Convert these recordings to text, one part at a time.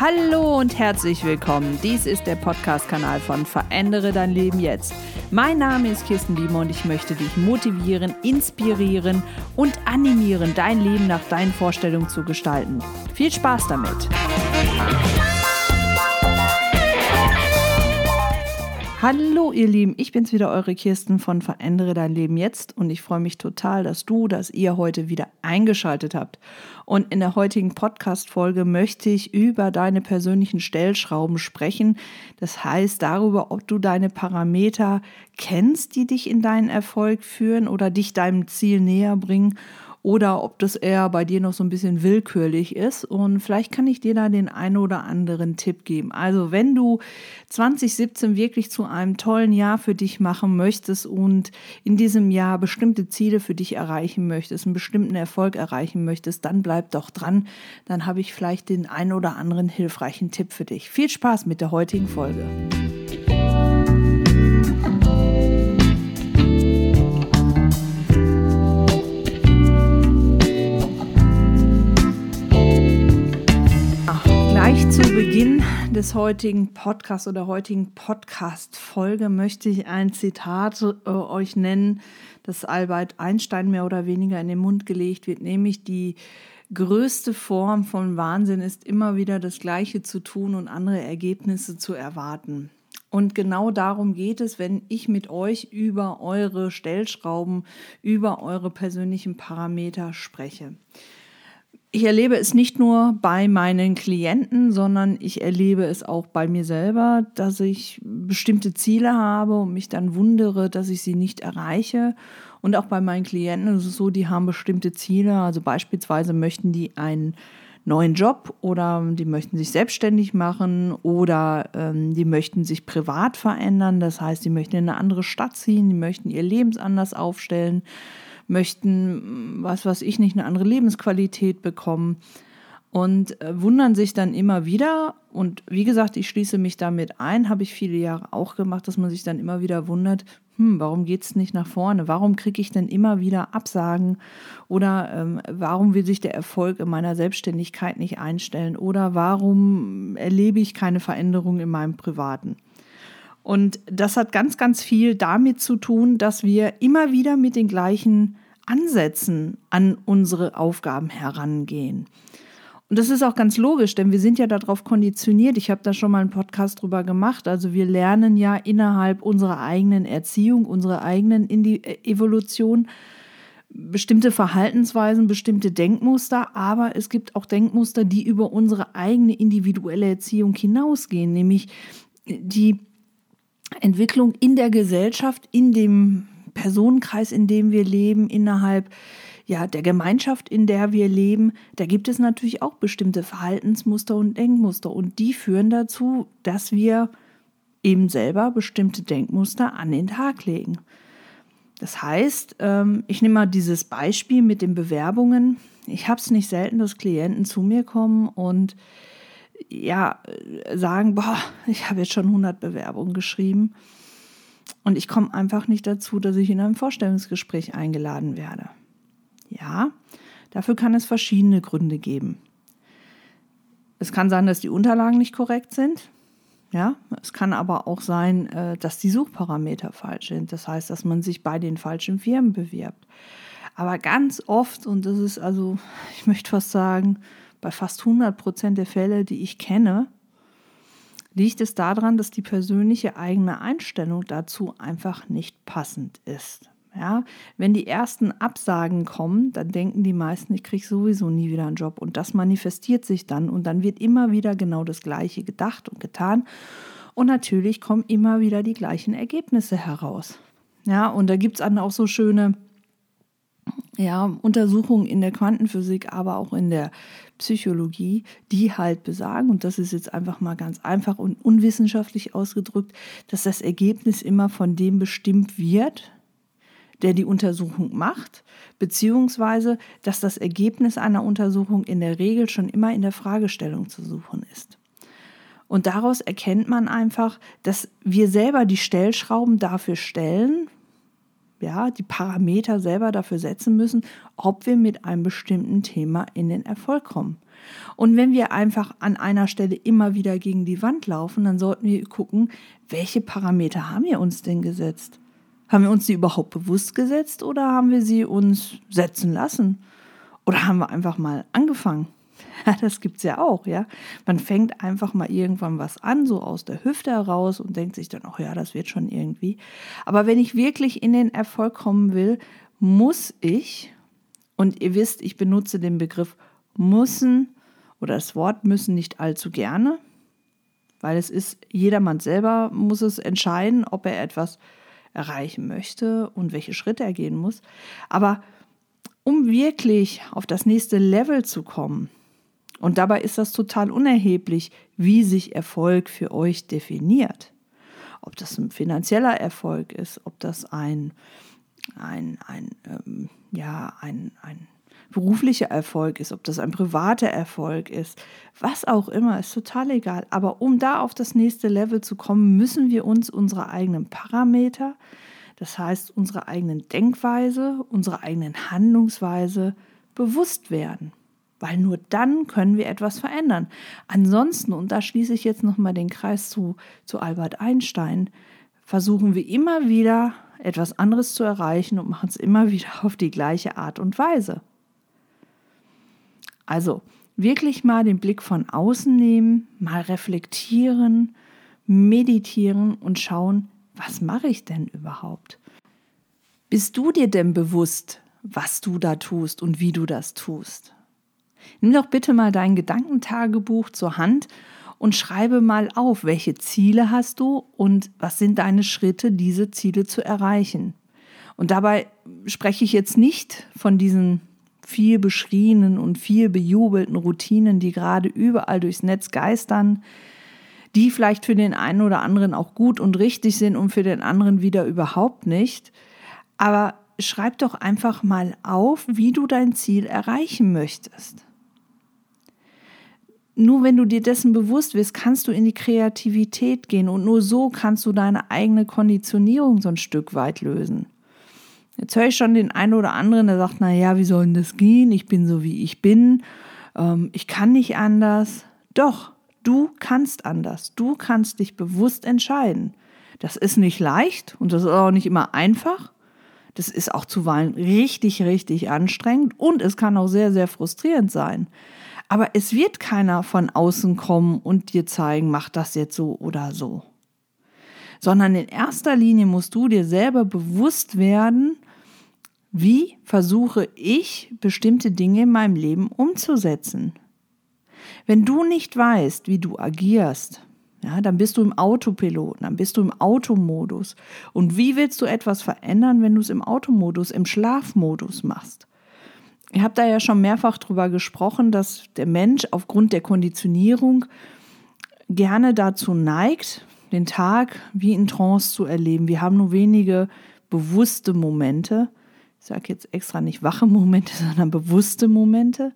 Hallo und herzlich willkommen. Dies ist der Podcast-Kanal von Verändere dein Leben jetzt. Mein Name ist Kirsten Biemer und ich möchte dich motivieren, inspirieren und animieren, dein Leben nach deinen Vorstellungen zu gestalten. Viel Spaß damit! Hallo ihr Lieben, ich bin's wieder, eure Kirsten von Verändere dein Leben jetzt und ich freue mich total, dass du, dass ihr heute wieder eingeschaltet habt. Und in der heutigen Podcast-Folge möchte ich über deine persönlichen Stellschrauben sprechen. Das heißt darüber, ob du deine Parameter kennst, die dich in deinen Erfolg führen oder dich deinem Ziel näher bringen oder ob das eher bei dir noch so ein bisschen willkürlich ist. Und vielleicht kann ich dir da den einen oder anderen Tipp geben. Also wenn du 2017 wirklich zu einem tollen Jahr für dich machen möchtest und in diesem Jahr bestimmte Ziele für dich erreichen möchtest, einen bestimmten Erfolg erreichen möchtest, dann bleib doch dran. Dann habe ich vielleicht den einen oder anderen hilfreichen Tipp für dich. Viel Spaß mit der heutigen Folge. Beginn des heutigen Podcasts oder heutigen Podcast-Folge möchte ich ein Zitat äh, euch nennen, das Albert Einstein mehr oder weniger in den Mund gelegt wird, nämlich die größte Form von Wahnsinn ist immer wieder das Gleiche zu tun und andere Ergebnisse zu erwarten. Und genau darum geht es, wenn ich mit euch über eure Stellschrauben, über eure persönlichen Parameter spreche ich erlebe es nicht nur bei meinen Klienten, sondern ich erlebe es auch bei mir selber, dass ich bestimmte Ziele habe und mich dann wundere, dass ich sie nicht erreiche. Und auch bei meinen Klienten ist es so, die haben bestimmte Ziele. Also beispielsweise möchten die einen neuen Job oder die möchten sich selbstständig machen oder ähm, die möchten sich privat verändern. Das heißt, die möchten in eine andere Stadt ziehen, die möchten ihr Lebensanders aufstellen möchten, was weiß ich nicht, eine andere Lebensqualität bekommen und äh, wundern sich dann immer wieder. Und wie gesagt, ich schließe mich damit ein, habe ich viele Jahre auch gemacht, dass man sich dann immer wieder wundert, hm, warum geht es nicht nach vorne? Warum kriege ich denn immer wieder Absagen? Oder ähm, warum will sich der Erfolg in meiner Selbstständigkeit nicht einstellen? Oder warum erlebe ich keine Veränderung in meinem Privaten? Und das hat ganz, ganz viel damit zu tun, dass wir immer wieder mit den gleichen Ansätzen an unsere Aufgaben herangehen. Und das ist auch ganz logisch, denn wir sind ja darauf konditioniert. Ich habe da schon mal einen Podcast drüber gemacht. Also wir lernen ja innerhalb unserer eigenen Erziehung, unserer eigenen äh, Evolution bestimmte Verhaltensweisen, bestimmte Denkmuster, aber es gibt auch Denkmuster, die über unsere eigene individuelle Erziehung hinausgehen, nämlich die Entwicklung in der Gesellschaft, in dem Personenkreis, in dem wir leben, innerhalb ja, der Gemeinschaft, in der wir leben, da gibt es natürlich auch bestimmte Verhaltensmuster und Denkmuster. Und die führen dazu, dass wir eben selber bestimmte Denkmuster an den Tag legen. Das heißt, ähm, ich nehme mal dieses Beispiel mit den Bewerbungen. Ich habe es nicht selten, dass Klienten zu mir kommen und ja, sagen, boah, ich habe jetzt schon 100 Bewerbungen geschrieben und ich komme einfach nicht dazu, dass ich in ein Vorstellungsgespräch eingeladen werde. Ja, dafür kann es verschiedene Gründe geben. Es kann sein, dass die Unterlagen nicht korrekt sind. Ja, es kann aber auch sein, äh, dass die Suchparameter falsch sind. Das heißt, dass man sich bei den falschen Firmen bewirbt. Aber ganz oft, und das ist also, ich möchte fast sagen, bei fast 100 Prozent der Fälle, die ich kenne, liegt es daran, dass die persönliche eigene Einstellung dazu einfach nicht passend ist. Ja, wenn die ersten Absagen kommen, dann denken die meisten, ich kriege sowieso nie wieder einen Job. Und das manifestiert sich dann und dann wird immer wieder genau das Gleiche gedacht und getan. Und natürlich kommen immer wieder die gleichen Ergebnisse heraus. Ja, und da gibt es dann auch so schöne ja, Untersuchungen in der Quantenphysik, aber auch in der Psychologie, die halt besagen, und das ist jetzt einfach mal ganz einfach und unwissenschaftlich ausgedrückt, dass das Ergebnis immer von dem bestimmt wird, der die Untersuchung macht, beziehungsweise dass das Ergebnis einer Untersuchung in der Regel schon immer in der Fragestellung zu suchen ist. Und daraus erkennt man einfach, dass wir selber die Stellschrauben dafür stellen, ja, die Parameter selber dafür setzen müssen, ob wir mit einem bestimmten Thema in den Erfolg kommen. Und wenn wir einfach an einer Stelle immer wieder gegen die Wand laufen, dann sollten wir gucken, welche Parameter haben wir uns denn gesetzt? Haben wir uns sie überhaupt bewusst gesetzt oder haben wir sie uns setzen lassen? Oder haben wir einfach mal angefangen? Ja, das gibt es ja auch, ja. Man fängt einfach mal irgendwann was an, so aus der Hüfte heraus und denkt sich dann, ach ja, das wird schon irgendwie. Aber wenn ich wirklich in den Erfolg kommen will, muss ich, und ihr wisst, ich benutze den Begriff müssen oder das Wort müssen nicht allzu gerne, weil es ist, jedermann selber muss es entscheiden, ob er etwas erreichen möchte und welche Schritte er gehen muss. Aber um wirklich auf das nächste Level zu kommen, und dabei ist das total unerheblich, wie sich Erfolg für euch definiert. Ob das ein finanzieller Erfolg ist, ob das ein, ein, ein, ähm, ja, ein, ein beruflicher Erfolg ist, ob das ein privater Erfolg ist, was auch immer, ist total egal. Aber um da auf das nächste Level zu kommen, müssen wir uns unsere eigenen Parameter, das heißt unsere eigenen Denkweise, unsere eigenen Handlungsweise bewusst werden. Weil nur dann können wir etwas verändern. Ansonsten, und da schließe ich jetzt nochmal den Kreis zu, zu Albert Einstein, versuchen wir immer wieder etwas anderes zu erreichen und machen es immer wieder auf die gleiche Art und Weise. Also wirklich mal den Blick von außen nehmen, mal reflektieren, meditieren und schauen, was mache ich denn überhaupt? Bist du dir denn bewusst, was du da tust und wie du das tust? Nimm doch bitte mal dein Gedankentagebuch zur Hand und schreibe mal auf, welche Ziele hast du und was sind deine Schritte, diese Ziele zu erreichen. Und dabei spreche ich jetzt nicht von diesen viel beschriebenen und viel bejubelten Routinen, die gerade überall durchs Netz geistern, die vielleicht für den einen oder anderen auch gut und richtig sind und für den anderen wieder überhaupt nicht. Aber schreib doch einfach mal auf, wie du dein Ziel erreichen möchtest nur wenn du dir dessen bewusst wirst, kannst du in die Kreativität gehen und nur so kannst du deine eigene Konditionierung so ein Stück weit lösen. Jetzt höre ich schon den einen oder anderen, der sagt, na ja, wie soll denn das gehen? Ich bin so wie ich bin. Ähm, ich kann nicht anders. Doch, du kannst anders. Du kannst dich bewusst entscheiden. Das ist nicht leicht und das ist auch nicht immer einfach. Das ist auch zuweilen richtig, richtig anstrengend und es kann auch sehr, sehr frustrierend sein. Aber es wird keiner von außen kommen und dir zeigen, mach das jetzt so oder so. Sondern in erster Linie musst du dir selber bewusst werden, wie versuche ich bestimmte Dinge in meinem Leben umzusetzen. Wenn du nicht weißt, wie du agierst, ja, dann bist du im Autopilot, dann bist du im Automodus. Und wie willst du etwas verändern, wenn du es im Automodus, im Schlafmodus machst? Ihr habt da ja schon mehrfach drüber gesprochen, dass der Mensch aufgrund der Konditionierung gerne dazu neigt, den Tag wie in Trance zu erleben. Wir haben nur wenige bewusste Momente. Ich sage jetzt extra nicht wache Momente, sondern bewusste Momente,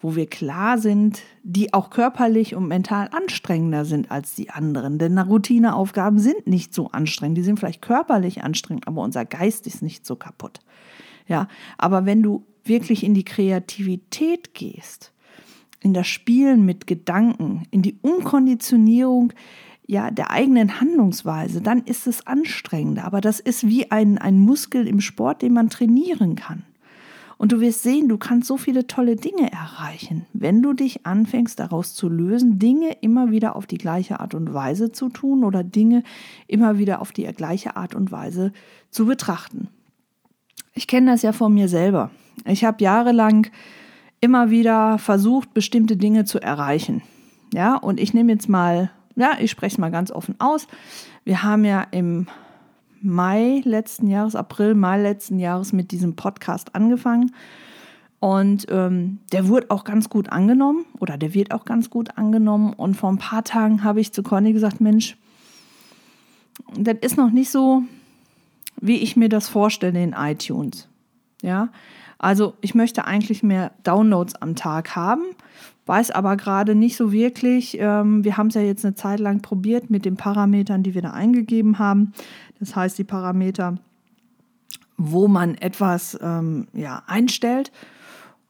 wo wir klar sind, die auch körperlich und mental anstrengender sind als die anderen. Denn Routineaufgaben sind nicht so anstrengend. Die sind vielleicht körperlich anstrengend, aber unser Geist ist nicht so kaputt. Ja, aber wenn du wirklich in die Kreativität gehst, in das Spielen mit Gedanken, in die Umkonditionierung ja, der eigenen Handlungsweise, dann ist es anstrengender. Aber das ist wie ein, ein Muskel im Sport, den man trainieren kann. Und du wirst sehen, du kannst so viele tolle Dinge erreichen, wenn du dich anfängst daraus zu lösen, Dinge immer wieder auf die gleiche Art und Weise zu tun oder Dinge immer wieder auf die gleiche Art und Weise zu betrachten. Ich kenne das ja von mir selber. Ich habe jahrelang immer wieder versucht, bestimmte Dinge zu erreichen. Ja, und ich nehme jetzt mal, ja, ich spreche es mal ganz offen aus. Wir haben ja im Mai letzten Jahres, April, Mai letzten Jahres mit diesem Podcast angefangen. Und ähm, der wurde auch ganz gut angenommen oder der wird auch ganz gut angenommen. Und vor ein paar Tagen habe ich zu Conny gesagt, Mensch, das ist noch nicht so, wie ich mir das vorstelle in iTunes. Ja, also ich möchte eigentlich mehr Downloads am Tag haben, weiß aber gerade nicht so wirklich. Ähm, wir haben es ja jetzt eine Zeit lang probiert mit den Parametern, die wir da eingegeben haben. Das heißt, die Parameter wo man etwas ähm, ja, einstellt.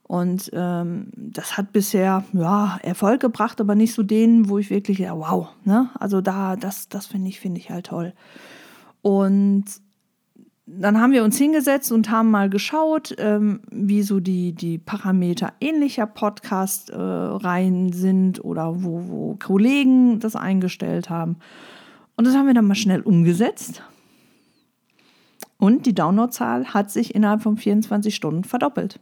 Und ähm, das hat bisher ja, Erfolg gebracht, aber nicht so den, wo ich wirklich, ja, wow, ne? Also da, das, das finde ich, finde ich halt toll. Und dann haben wir uns hingesetzt und haben mal geschaut, ähm, wie so die, die Parameter ähnlicher Podcast-Reihen äh, sind oder wo, wo Kollegen das eingestellt haben. Und das haben wir dann mal schnell umgesetzt. Und die Downloadzahl hat sich innerhalb von 24 Stunden verdoppelt.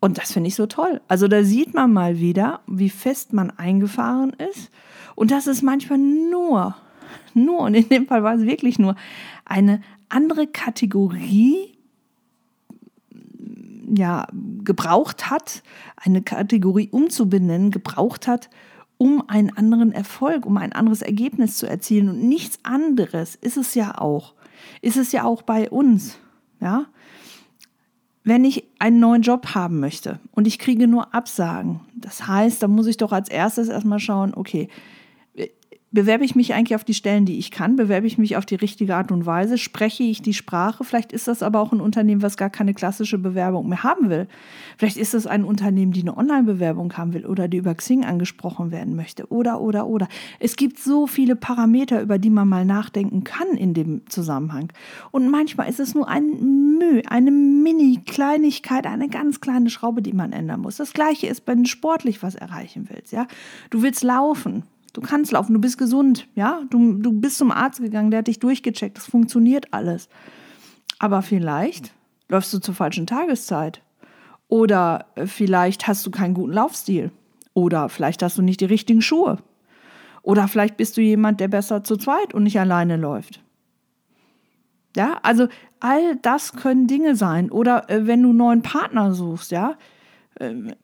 Und das finde ich so toll. Also da sieht man mal wieder, wie fest man eingefahren ist. Und das ist manchmal nur, nur, und in dem Fall war es wirklich nur, eine andere Kategorie ja, gebraucht hat, eine Kategorie umzubenennen, gebraucht hat, um einen anderen Erfolg, um ein anderes Ergebnis zu erzielen. Und nichts anderes ist es ja auch. Ist es ja auch bei uns. Ja? Wenn ich einen neuen Job haben möchte und ich kriege nur Absagen, das heißt, da muss ich doch als erstes erstmal schauen, okay, bewerbe ich mich eigentlich auf die Stellen, die ich kann? Bewerbe ich mich auf die richtige Art und Weise? Spreche ich die Sprache? Vielleicht ist das aber auch ein Unternehmen, was gar keine klassische Bewerbung mehr haben will. Vielleicht ist das ein Unternehmen, die eine Online-Bewerbung haben will oder die über Xing angesprochen werden möchte. Oder, oder, oder. Es gibt so viele Parameter, über die man mal nachdenken kann in dem Zusammenhang. Und manchmal ist es nur ein Mühe, eine Mini-Kleinigkeit, eine ganz kleine Schraube, die man ändern muss. Das Gleiche ist, wenn du sportlich was erreichen willst. Ja? Du willst laufen Du kannst laufen, du bist gesund, ja? Du, du bist zum Arzt gegangen, der hat dich durchgecheckt, das funktioniert alles. Aber vielleicht läufst du zur falschen Tageszeit. Oder äh, vielleicht hast du keinen guten Laufstil. Oder vielleicht hast du nicht die richtigen Schuhe. Oder vielleicht bist du jemand, der besser zu zweit und nicht alleine läuft. Ja, also all das können Dinge sein. Oder äh, wenn du einen neuen Partner suchst, ja,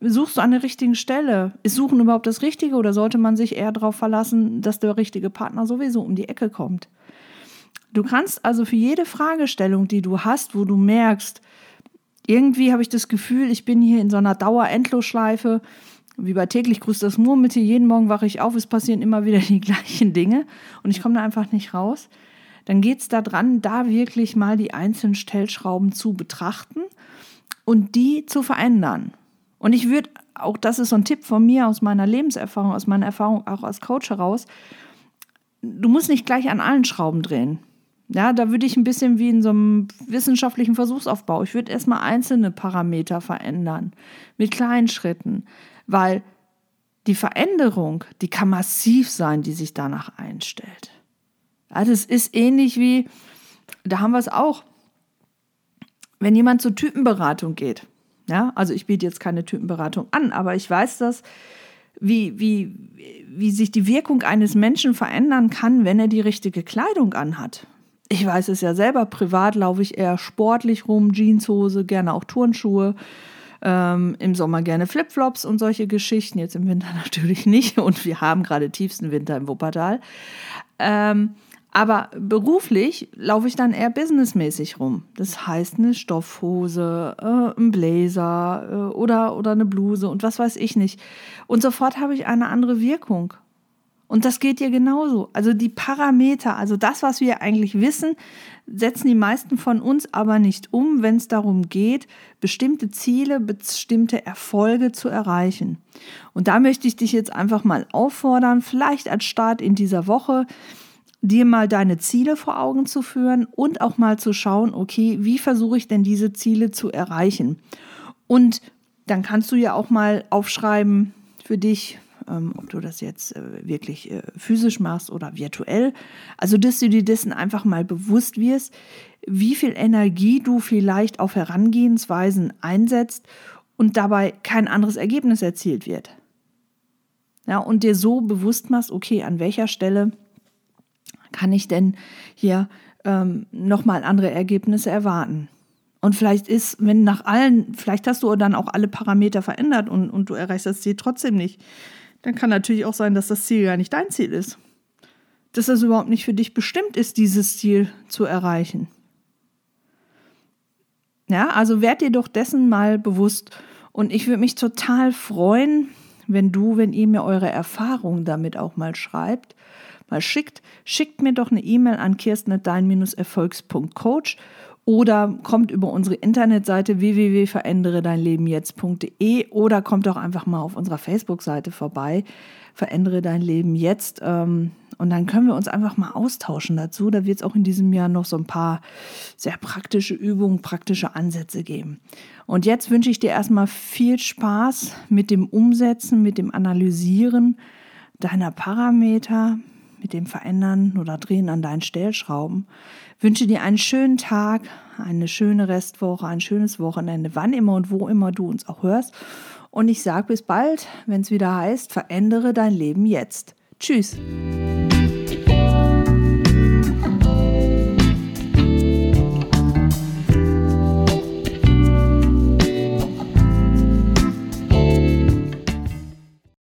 suchst du an der richtigen Stelle? Ist Suchen überhaupt das Richtige oder sollte man sich eher darauf verlassen, dass der richtige Partner sowieso um die Ecke kommt? Du kannst also für jede Fragestellung, die du hast, wo du merkst, irgendwie habe ich das Gefühl, ich bin hier in so einer Dauer-Endlosschleife, wie bei täglich grüßt das Murmeltier, jeden Morgen wache ich auf, es passieren immer wieder die gleichen Dinge und ich komme da einfach nicht raus, dann geht es daran, da wirklich mal die einzelnen Stellschrauben zu betrachten und die zu verändern. Und ich würde, auch das ist so ein Tipp von mir aus meiner Lebenserfahrung, aus meiner Erfahrung auch als Coach heraus, du musst nicht gleich an allen Schrauben drehen. Ja, da würde ich ein bisschen wie in so einem wissenschaftlichen Versuchsaufbau. Ich würde erstmal einzelne Parameter verändern, mit kleinen Schritten, weil die Veränderung, die kann massiv sein, die sich danach einstellt. Ja, das ist ähnlich wie, da haben wir es auch, wenn jemand zur Typenberatung geht. Ja, also ich biete jetzt keine Typenberatung an, aber ich weiß das, wie, wie, wie sich die Wirkung eines Menschen verändern kann, wenn er die richtige Kleidung anhat. Ich weiß es ja selber, privat laufe ich eher sportlich rum, Jeanshose, gerne auch Turnschuhe. Ähm, Im Sommer gerne Flipflops und solche Geschichten, jetzt im Winter natürlich nicht. Und wir haben gerade tiefsten Winter im Wuppertal. Ähm, aber beruflich laufe ich dann eher businessmäßig rum. Das heißt eine Stoffhose, äh, ein Blazer äh, oder, oder eine Bluse und was weiß ich nicht. Und sofort habe ich eine andere Wirkung. Und das geht dir genauso. Also die Parameter, also das, was wir eigentlich wissen, setzen die meisten von uns aber nicht um, wenn es darum geht, bestimmte Ziele, bestimmte Erfolge zu erreichen. Und da möchte ich dich jetzt einfach mal auffordern, vielleicht als Start in dieser Woche, dir mal deine Ziele vor Augen zu führen und auch mal zu schauen, okay, wie versuche ich denn diese Ziele zu erreichen? Und dann kannst du ja auch mal aufschreiben für dich, ähm, ob du das jetzt äh, wirklich äh, physisch machst oder virtuell. Also, dass du dir dessen einfach mal bewusst wirst, wie viel Energie du vielleicht auf Herangehensweisen einsetzt und dabei kein anderes Ergebnis erzielt wird. Ja, und dir so bewusst machst, okay, an welcher Stelle kann ich denn hier ähm, nochmal andere Ergebnisse erwarten? Und vielleicht ist, wenn nach allen, vielleicht hast du dann auch alle Parameter verändert und, und du erreichst das Ziel trotzdem nicht, dann kann natürlich auch sein, dass das Ziel gar nicht dein Ziel ist. Dass es überhaupt nicht für dich bestimmt ist, dieses Ziel zu erreichen. Ja, also werd dir doch dessen mal bewusst. Und ich würde mich total freuen, wenn du, wenn ihr mir eure Erfahrungen damit auch mal schreibt mal schickt, schickt mir doch eine E-Mail an kirsten-erfolgs.coach oder kommt über unsere Internetseite www.veränderedeinlebenjetzt.de oder kommt auch einfach mal auf unserer Facebook-Seite vorbei. Verändere dein Leben jetzt. Ähm, und dann können wir uns einfach mal austauschen dazu. Da wird es auch in diesem Jahr noch so ein paar sehr praktische Übungen, praktische Ansätze geben. Und jetzt wünsche ich dir erstmal viel Spaß mit dem Umsetzen, mit dem Analysieren deiner Parameter, mit dem Verändern oder Drehen an deinen Stellschrauben. wünsche dir einen schönen Tag, eine schöne Restwoche, ein schönes Wochenende, wann immer und wo immer du uns auch hörst. Und ich sage bis bald, wenn es wieder heißt, verändere dein Leben jetzt. Tschüss.